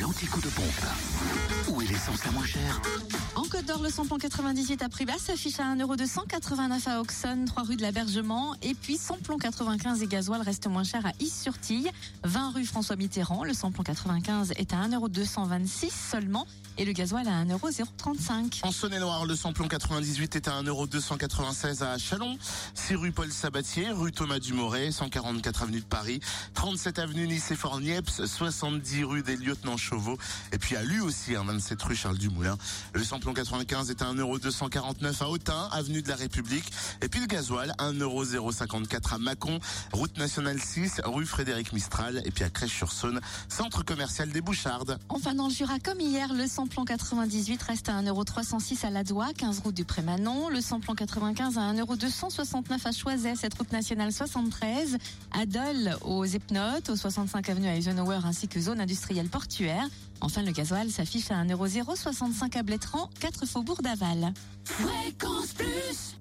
l'antico de pompe. Où est l'essence la moins chère? Le samplon 98 à prix bas s'affiche à 1,289€ à Auxonne, 3 rue de l'Abergement. Et puis samplon 95 et gasoil reste moins cher à Is-sur-Tille, 20 rue François Mitterrand. Le samplon 95 est à 1,226€ seulement et le gasoil à 1,035€. En Saône-et-Loire, le samplon 98 est à 1,296€ à Chalon, 6 rue Paul Sabatier, rue Thomas Dumoré, 144 avenue de Paris, 37 avenue Nice et Fort Niepce, 70 rue des Lieutenants Chauveau, et puis à lui aussi, 27 rue Charles Dumoulin. Le samplon 95 est à 1,249€ à Autun, avenue de la République, et puis le gasoil, 1,054€ à Mâcon, route nationale 6, rue Frédéric Mistral, et puis à Crèche-sur-Saône, centre commercial des Bouchardes. Enfin, dans le Jura, comme hier, le samplon 98 reste à 1,306€ à Ladois, 15 route du Prémanon. Le samplon 95 à 1,269€ à Choiset, cette route nationale 73. À Dole, aux Epnotes, au 65 avenue Eisenhower ainsi que zone industrielle portuaire. Enfin, le gasoil s'affiche à 1,065€ à Blétran, 4 faubourg d'Aval. Fréquence Plus